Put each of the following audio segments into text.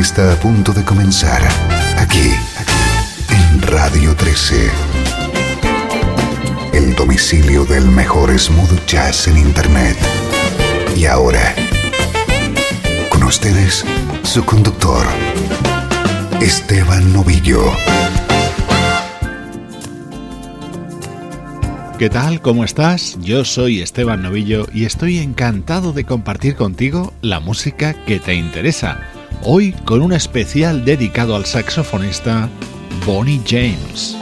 Está a punto de comenzar aquí, en Radio 13. El domicilio del mejor smooth jazz en Internet. Y ahora, con ustedes, su conductor, Esteban Novillo. ¿Qué tal? ¿Cómo estás? Yo soy Esteban Novillo y estoy encantado de compartir contigo la música que te interesa. Hoy con un especial dedicado al saxofonista Bonnie James.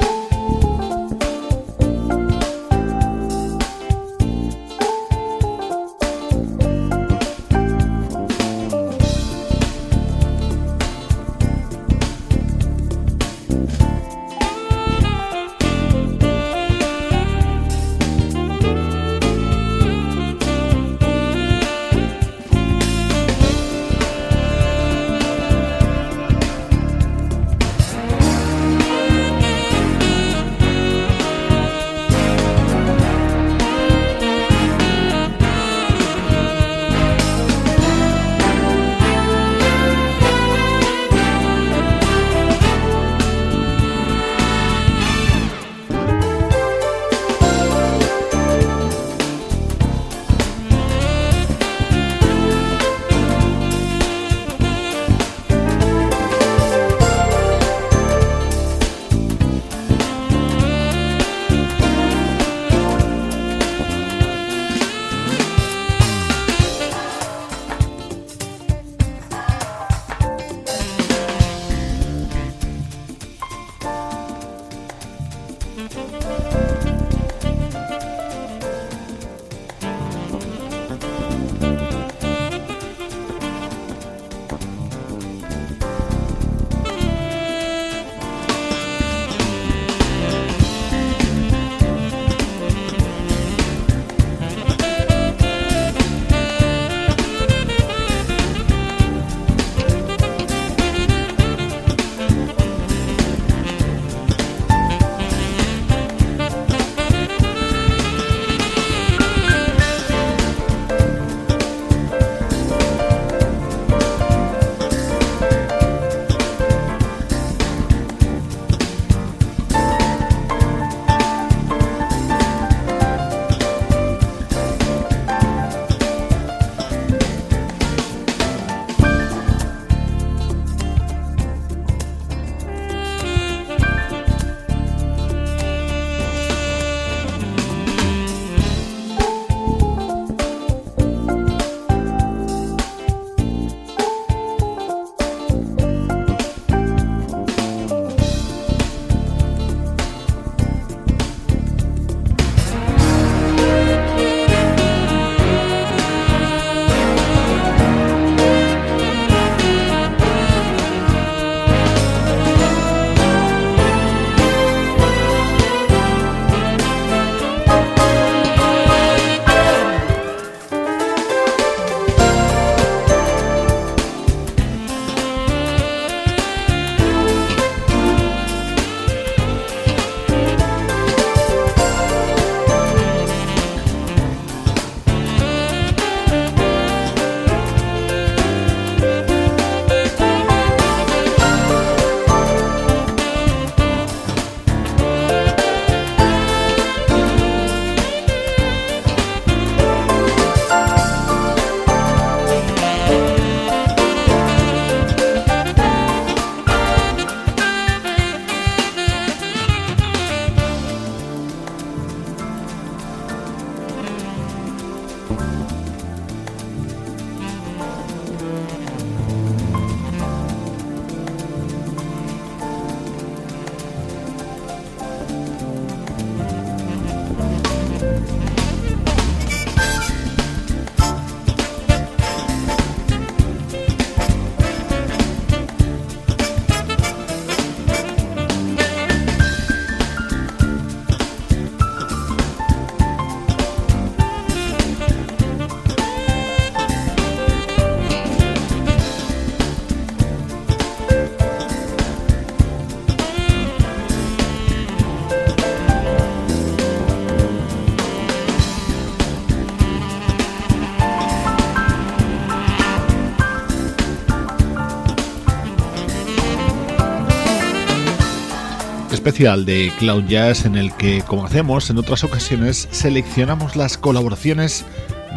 Especial de Cloud Jazz en el que, como hacemos en otras ocasiones, seleccionamos las colaboraciones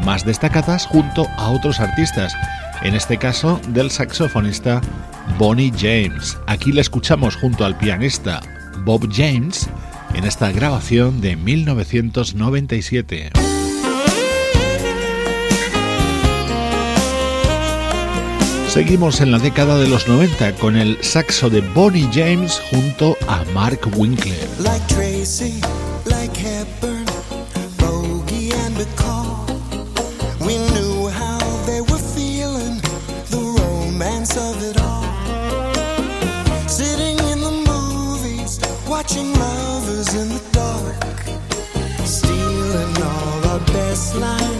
más destacadas junto a otros artistas, en este caso del saxofonista Bonnie James. Aquí la escuchamos junto al pianista Bob James en esta grabación de 1997. Seguimos en la década de los 90 con el saxo de Bonnie James junto a Mark Winkler. Like Tracy, like Hepburn, Bogey and McCall. We knew how they were feeling, the romance of it all. Sitting in the movies, watching lovers in the dark, stealing all our best lines,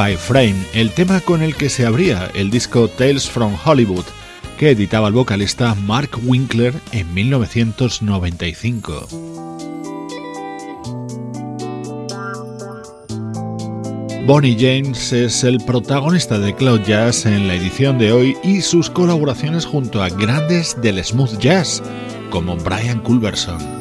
by Frame, el tema con el que se abría el disco Tales from Hollywood, que editaba el vocalista Mark Winkler en 1995. Bonnie James es el protagonista de Cloud Jazz en la edición de hoy y sus colaboraciones junto a grandes del smooth jazz como Brian Culberson.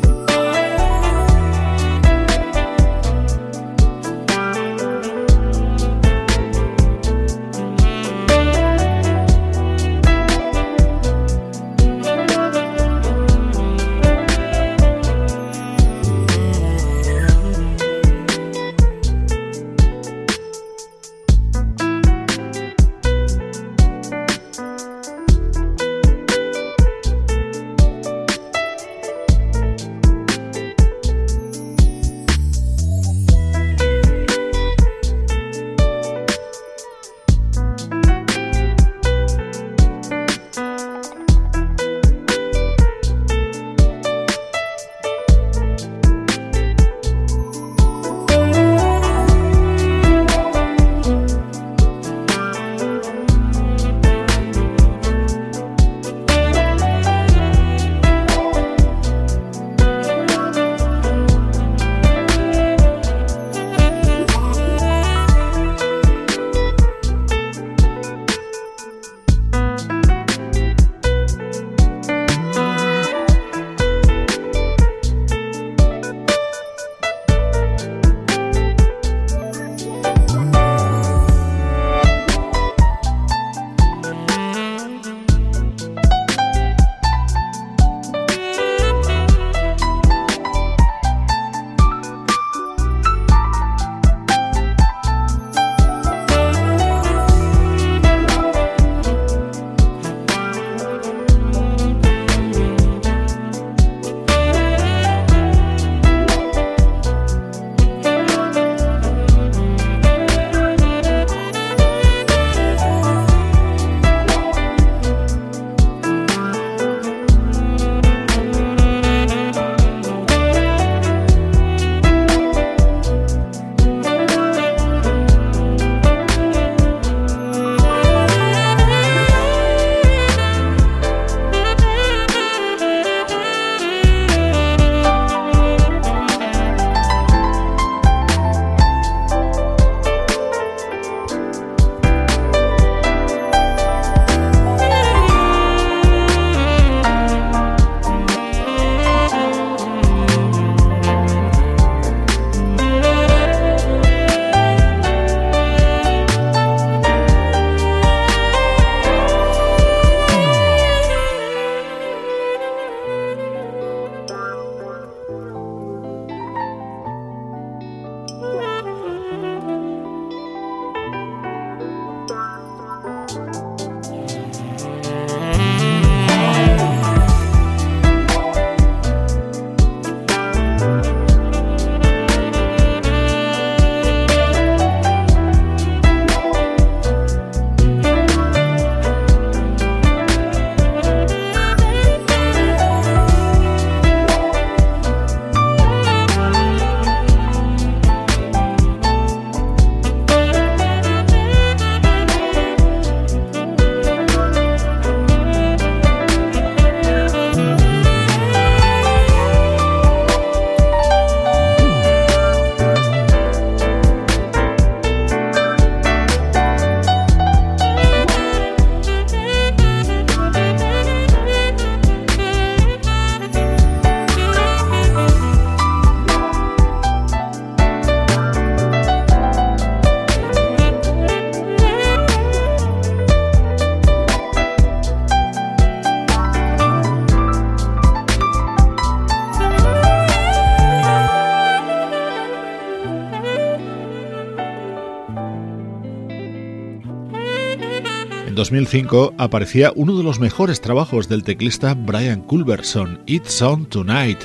2005 aparecía uno de los mejores trabajos del teclista Brian Culberson, It's On Tonight,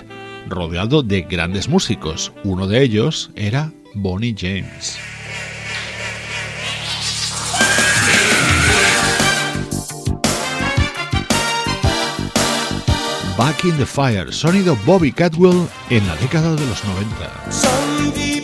rodeado de grandes músicos. Uno de ellos era Bonnie James. Back in the Fire, sonido Bobby Catwell en la década de los 90.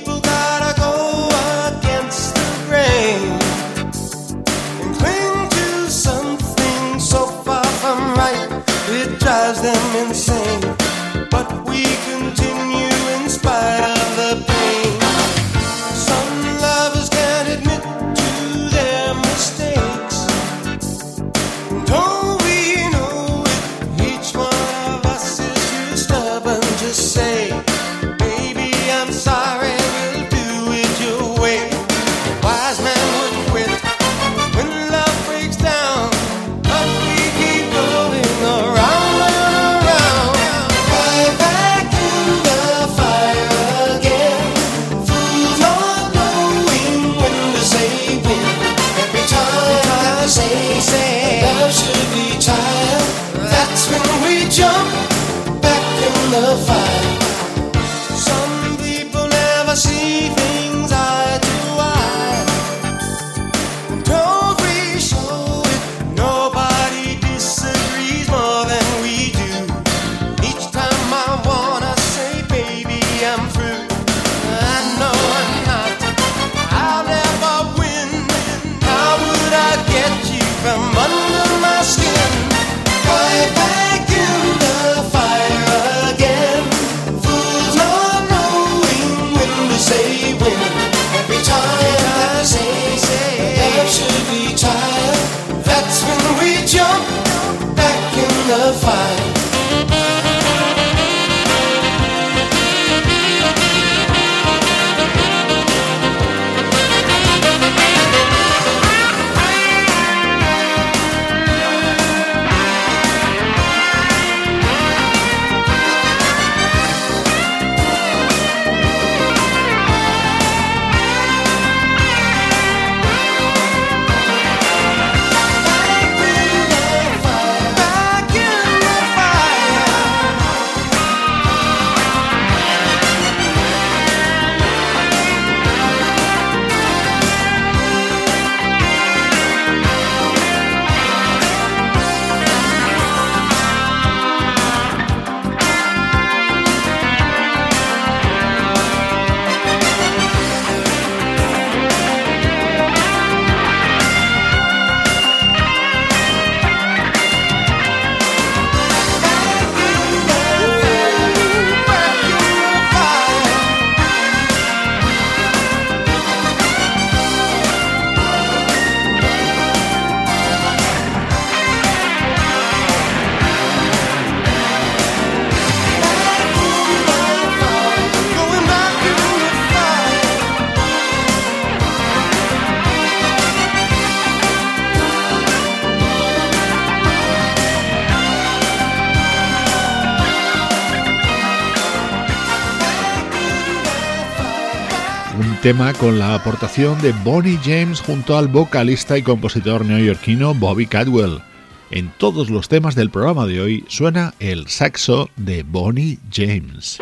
Tema con la aportación de Bonnie James junto al vocalista y compositor neoyorquino Bobby Cadwell. En todos los temas del programa de hoy suena el saxo de Bonnie James.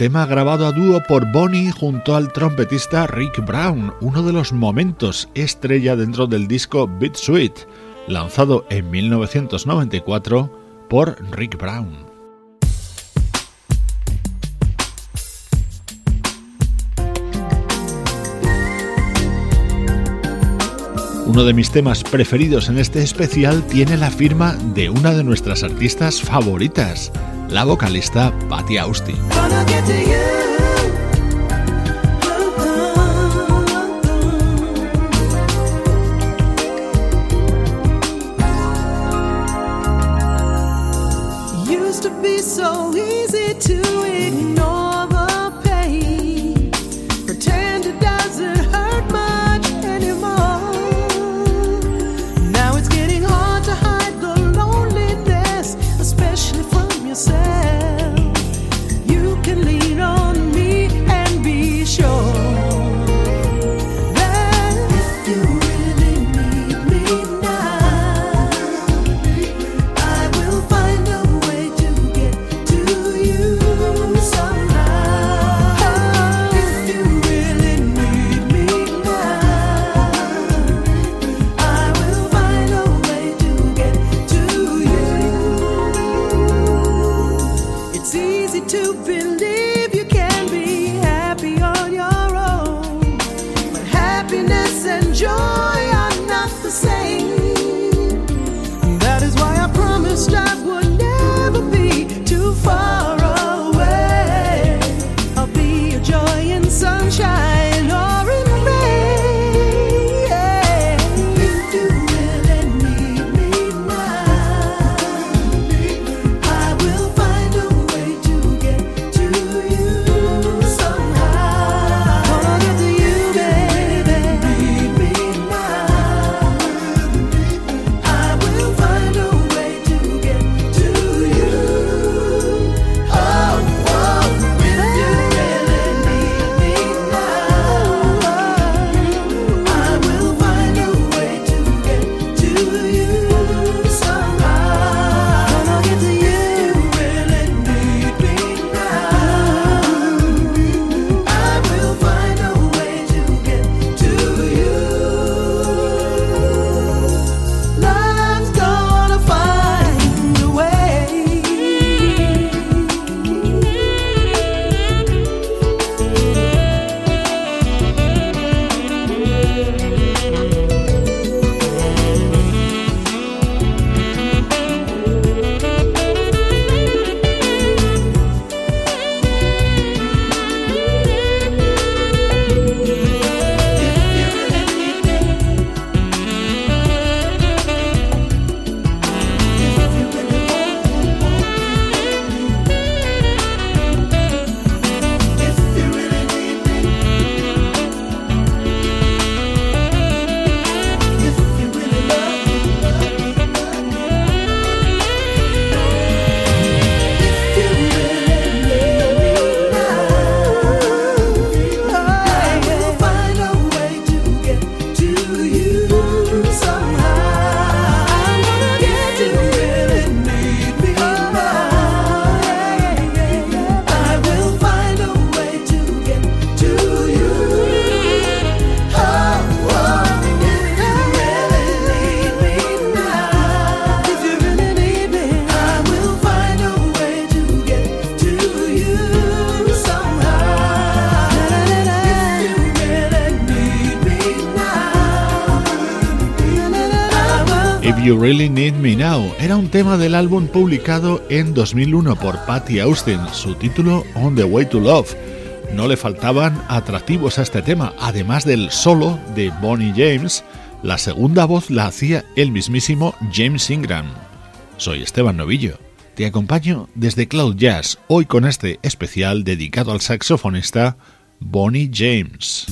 Tema grabado a dúo por Bonnie junto al trompetista Rick Brown, uno de los momentos estrella dentro del disco Beat Sweet, lanzado en 1994 por Rick Brown. Uno de mis temas preferidos en este especial tiene la firma de una de nuestras artistas favoritas, la vocalista Patty Austin. You Really Need Me Now era un tema del álbum publicado en 2001 por Patty Austin, su título On the Way to Love. No le faltaban atractivos a este tema, además del solo de Bonnie James, la segunda voz la hacía el mismísimo James Ingram. Soy Esteban Novillo. Te acompaño desde Cloud Jazz, hoy con este especial dedicado al saxofonista Bonnie James.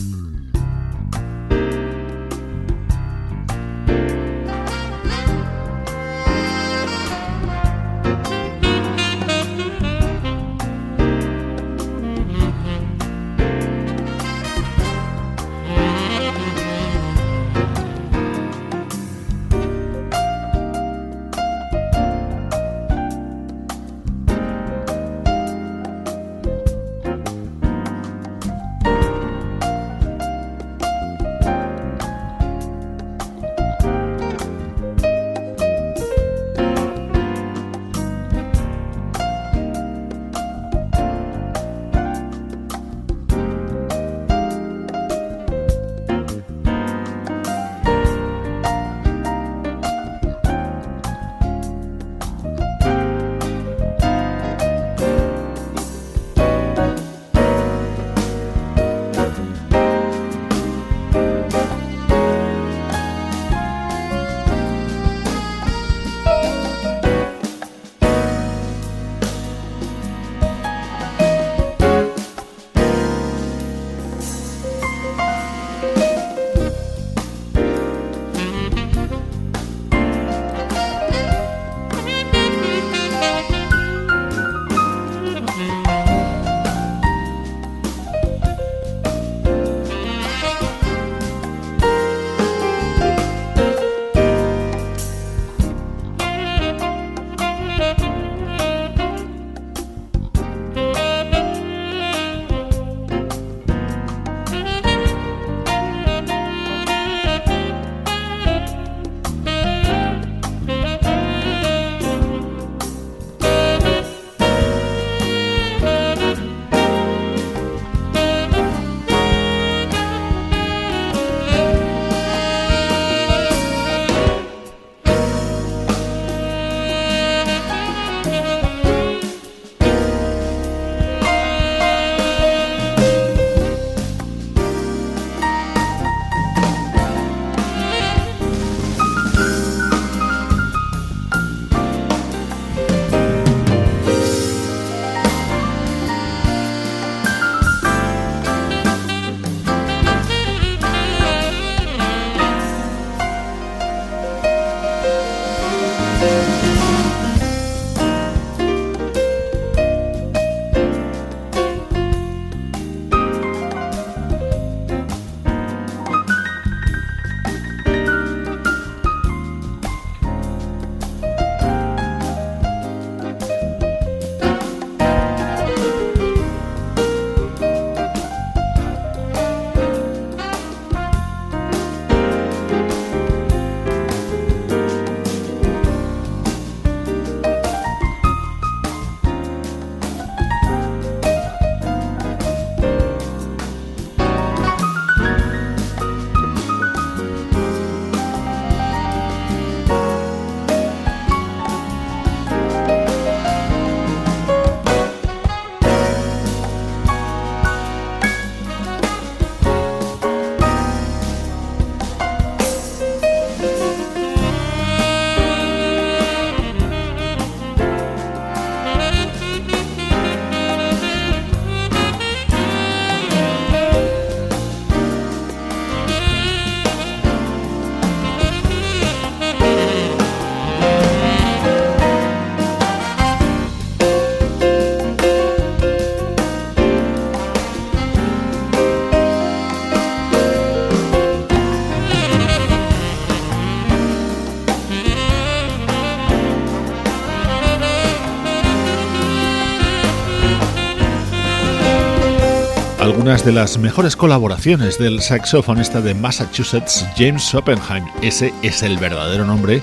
Algunas de las mejores colaboraciones del saxofonista de Massachusetts James Oppenheim. Ese es el verdadero nombre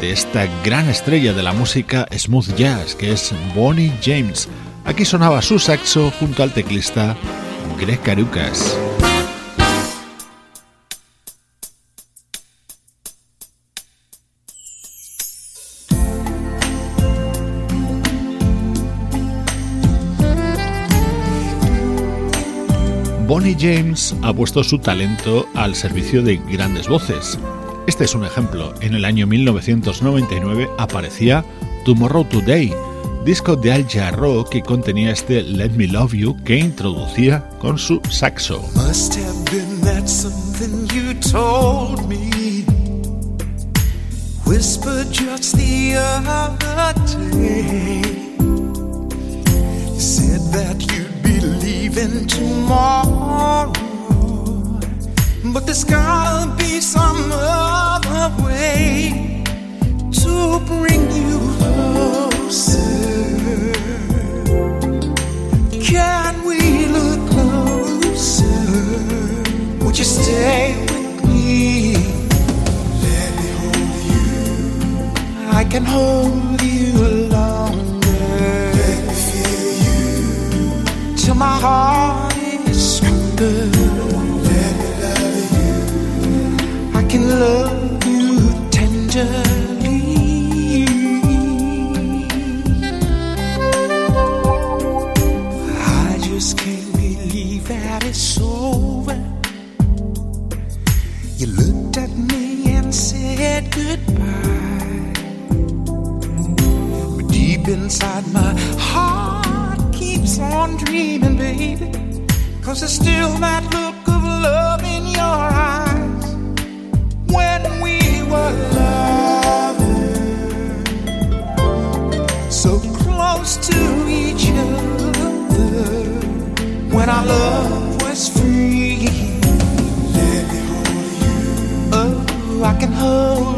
de esta gran estrella de la música smooth jazz que es Bonnie James. Aquí sonaba su saxo junto al teclista Greg Carucas. James ha puesto su talento al servicio de grandes voces. Este es un ejemplo. En el año 1999 aparecía Tomorrow Today, disco de Al Jarreau que contenía este Let Me Love You que introducía con su saxo. That leaving tomorrow. But there's gotta be some other way to bring you closer. Can we look closer? Would you stay with me? Let me hold you. I can hold you my heart is stronger. Let me love you. I can love you tenderly. I just can't believe that it's over. You looked at me and said goodbye. But deep inside my heart on dreaming, baby. Cause there's still that look of love in your eyes when we were lovers so close to each other when our love was free. Let me hold you. Oh, I can hold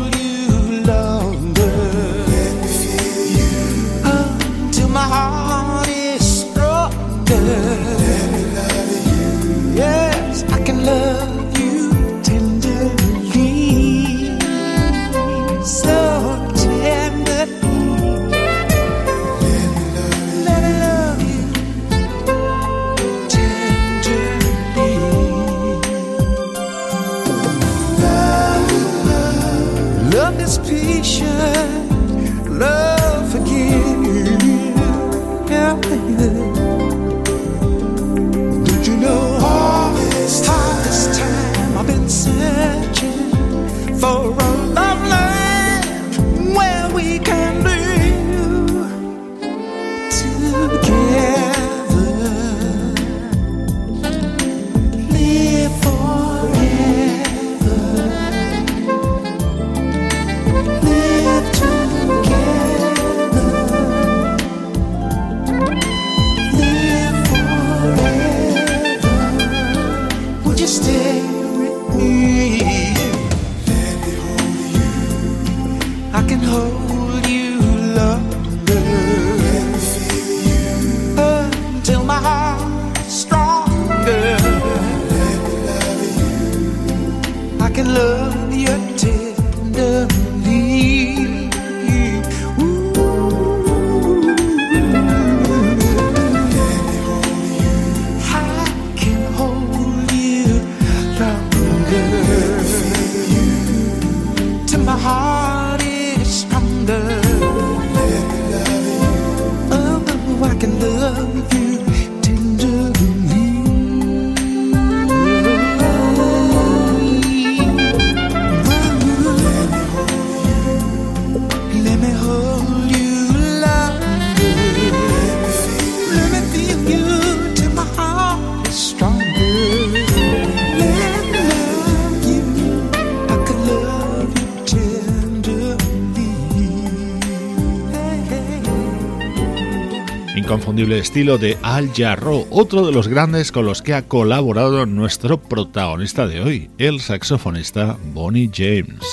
estilo de Al Jarro, otro de los grandes con los que ha colaborado nuestro protagonista de hoy, el saxofonista Bonnie James.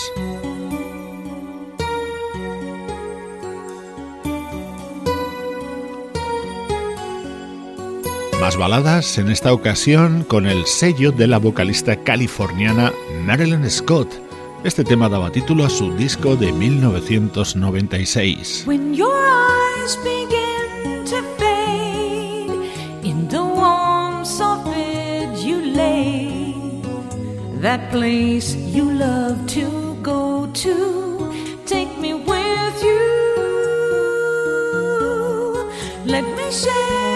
Más baladas en esta ocasión con el sello de la vocalista californiana Marilyn Scott. Este tema daba título a su disco de 1996. that place you love to go to. Take me with you. Let me share.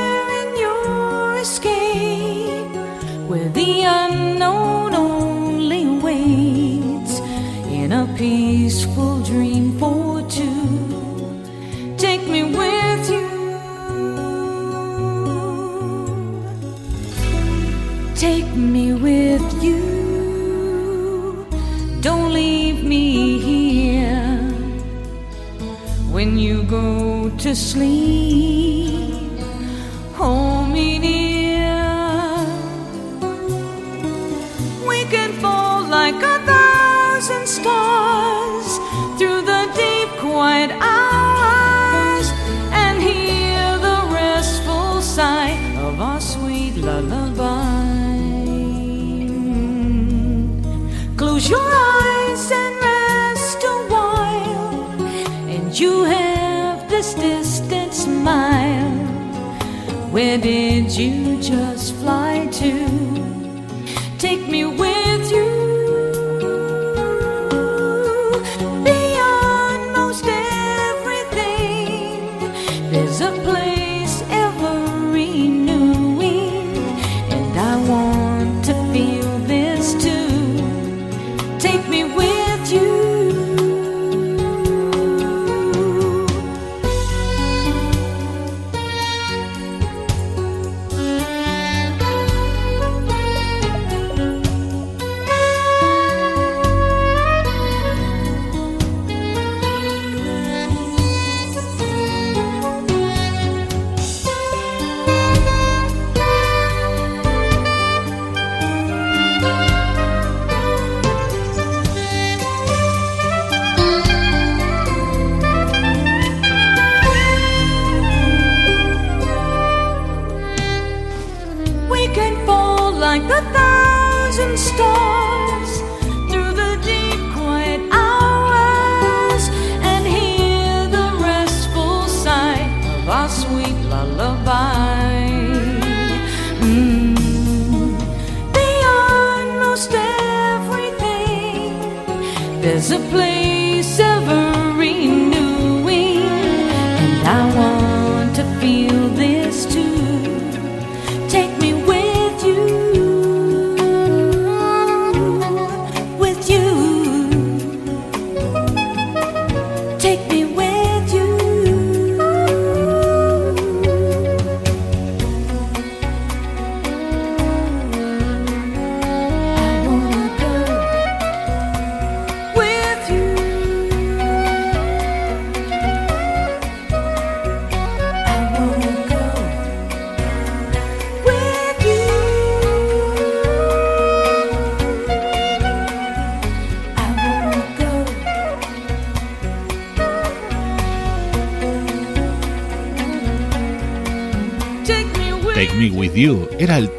Don't leave me here when you go to sleep. Where did you just? sweet lullaby. Mm. Beyond most everything, there's a place.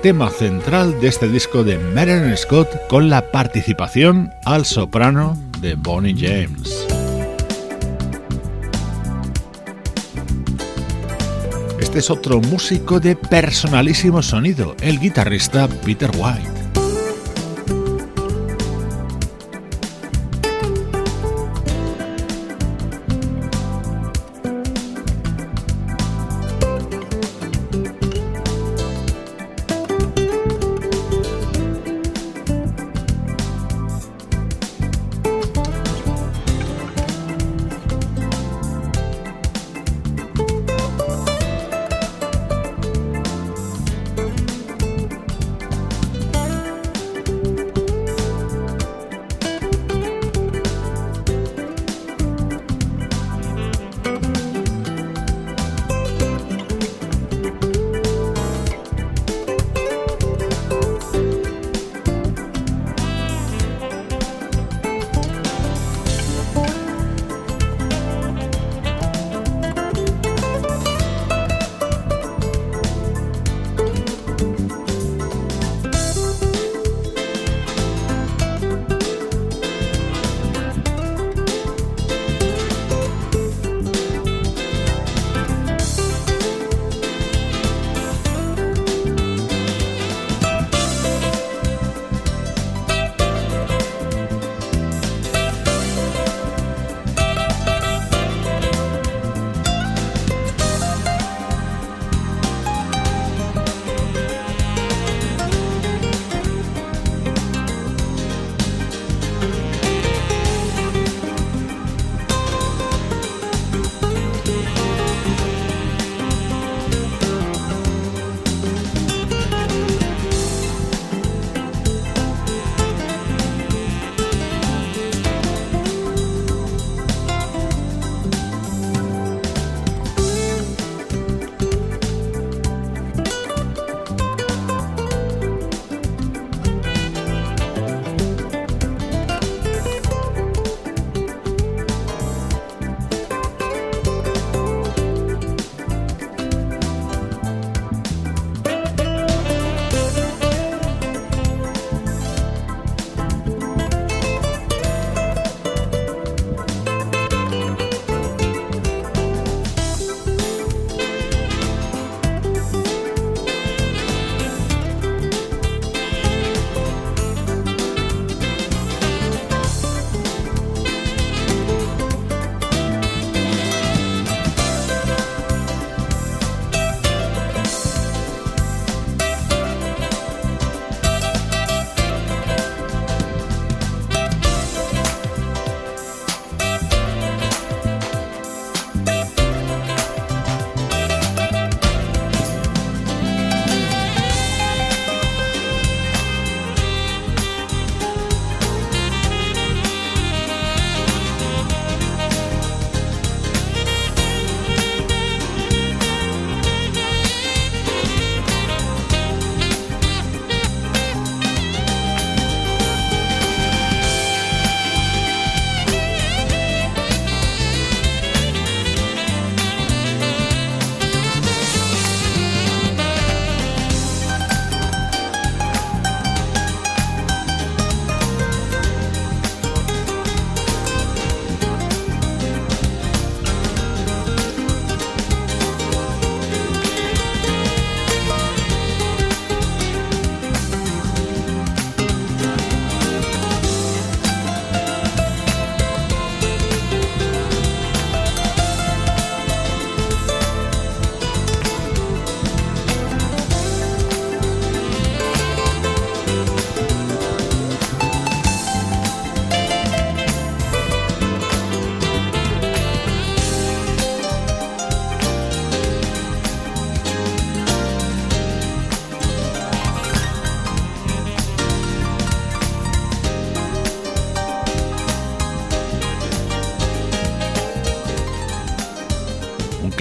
tema central de este disco de Maren Scott con la participación al soprano de Bonnie James. Este es otro músico de personalísimo sonido, el guitarrista Peter White.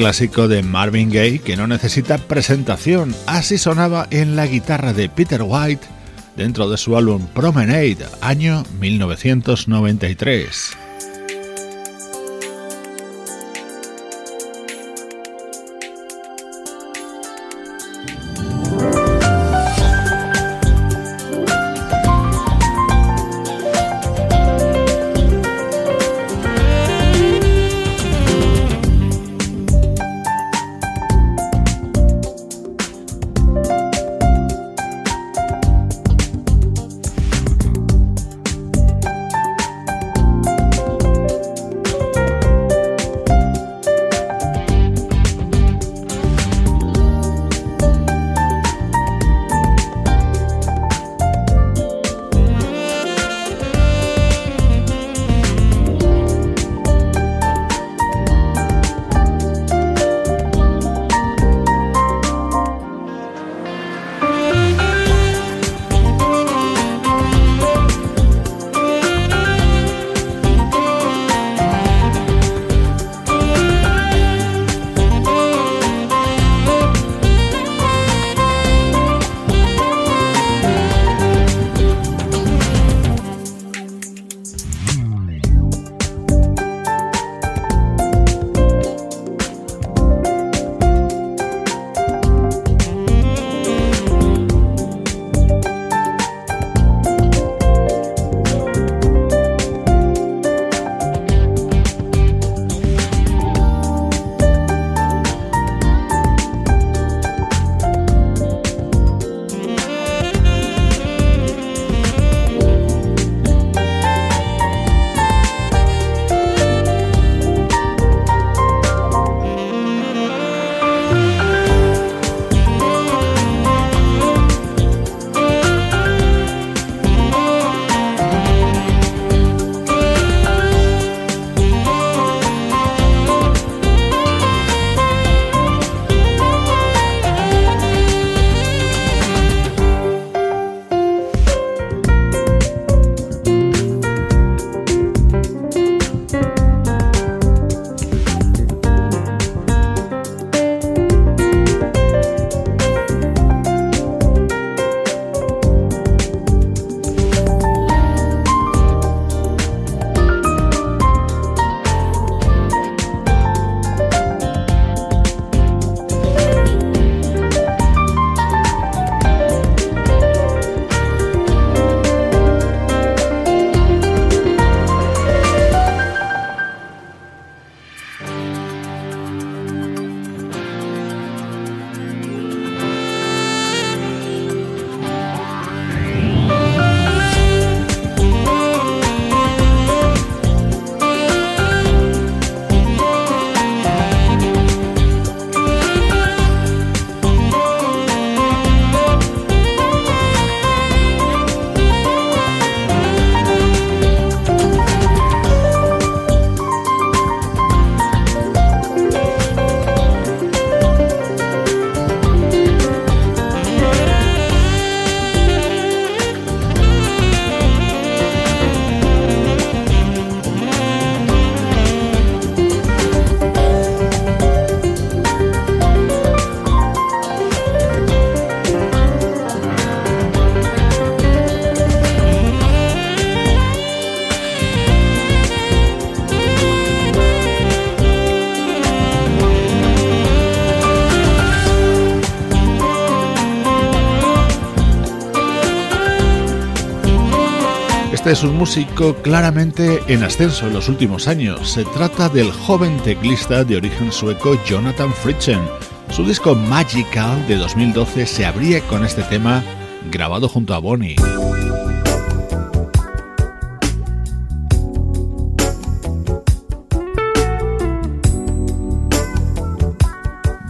Clásico de Marvin Gaye que no necesita presentación. Así sonaba en la guitarra de Peter White dentro de su álbum Promenade, año 1993. Es un músico claramente en ascenso en los últimos años. Se trata del joven teclista de origen sueco Jonathan Fritchen. Su disco Magical de 2012 se abría con este tema grabado junto a Bonnie.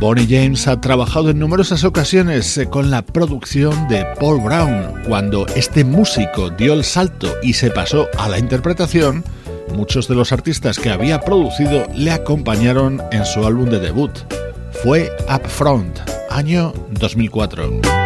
Bonnie James ha trabajado en numerosas ocasiones eh, con la producción de Paul Brown. Cuando este músico dio el salto y se pasó a la interpretación, muchos de los artistas que había producido le acompañaron en su álbum de debut. Fue Upfront, año 2004.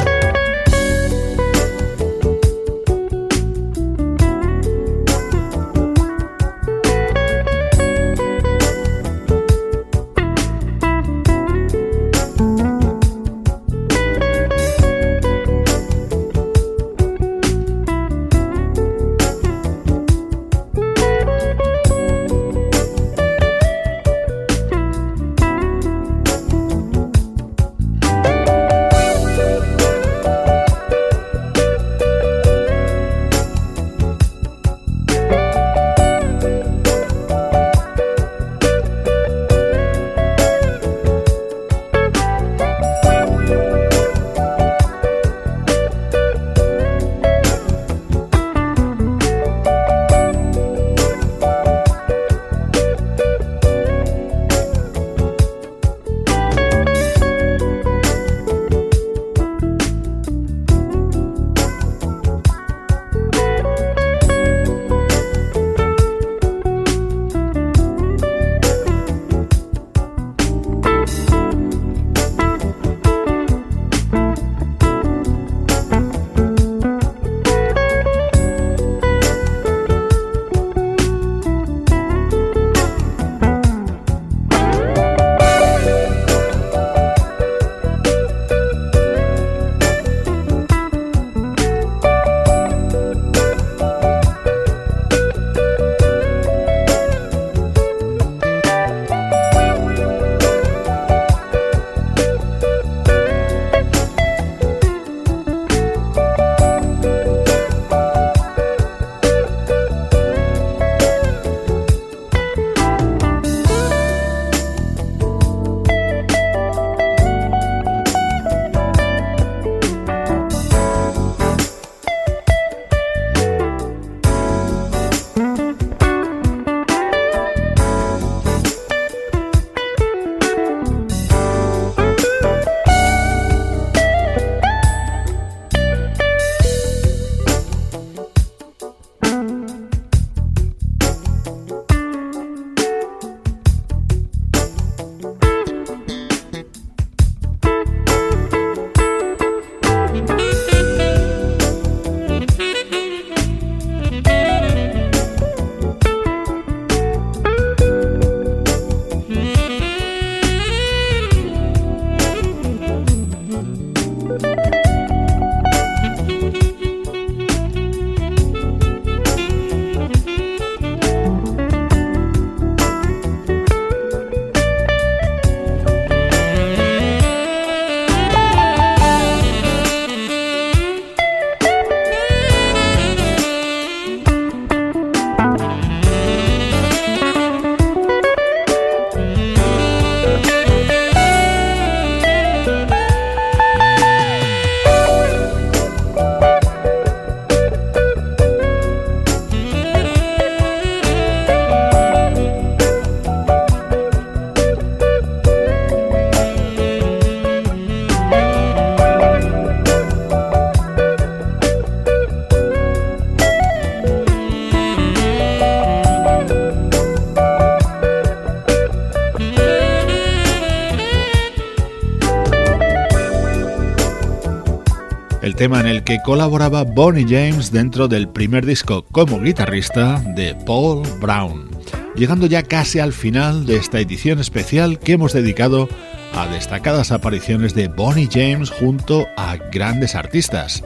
En el que colaboraba Bonnie James dentro del primer disco como guitarrista de Paul Brown. Llegando ya casi al final de esta edición especial que hemos dedicado a destacadas apariciones de Bonnie James junto a grandes artistas.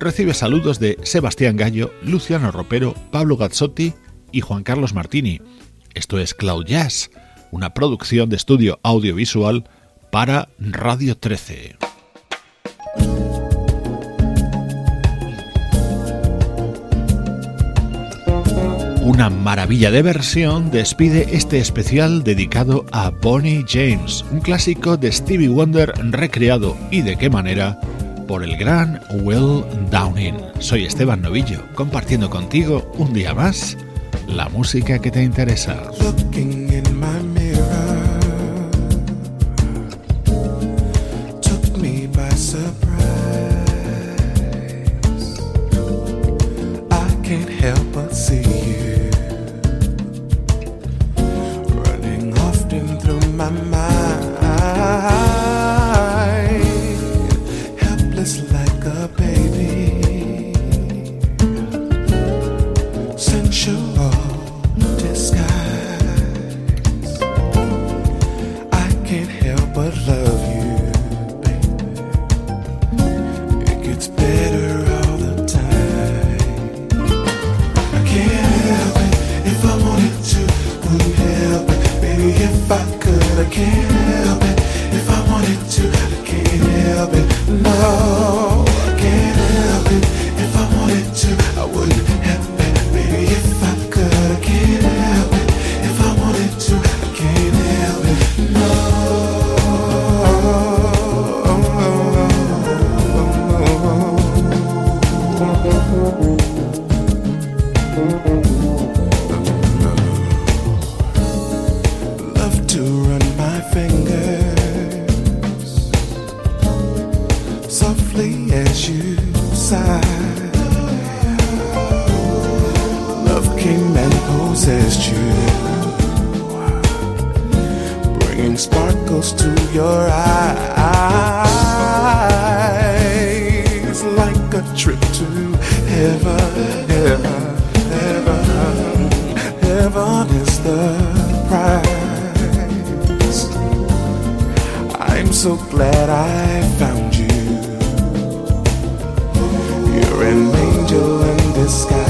Recibe saludos de Sebastián Gallo, Luciano Ropero, Pablo Gazzotti y Juan Carlos Martini. Esto es Cloud Jazz, una producción de estudio audiovisual para Radio 13. Una maravilla de versión despide este especial dedicado a Bonnie James, un clásico de Stevie Wonder recreado y de qué manera por el gran Will Downing. Soy Esteban Novillo, compartiendo contigo un día más la música que te interesa. like a trip to heaven, heaven, heaven. Heaven is the prize. I'm so glad I found you. You're an angel in disguise.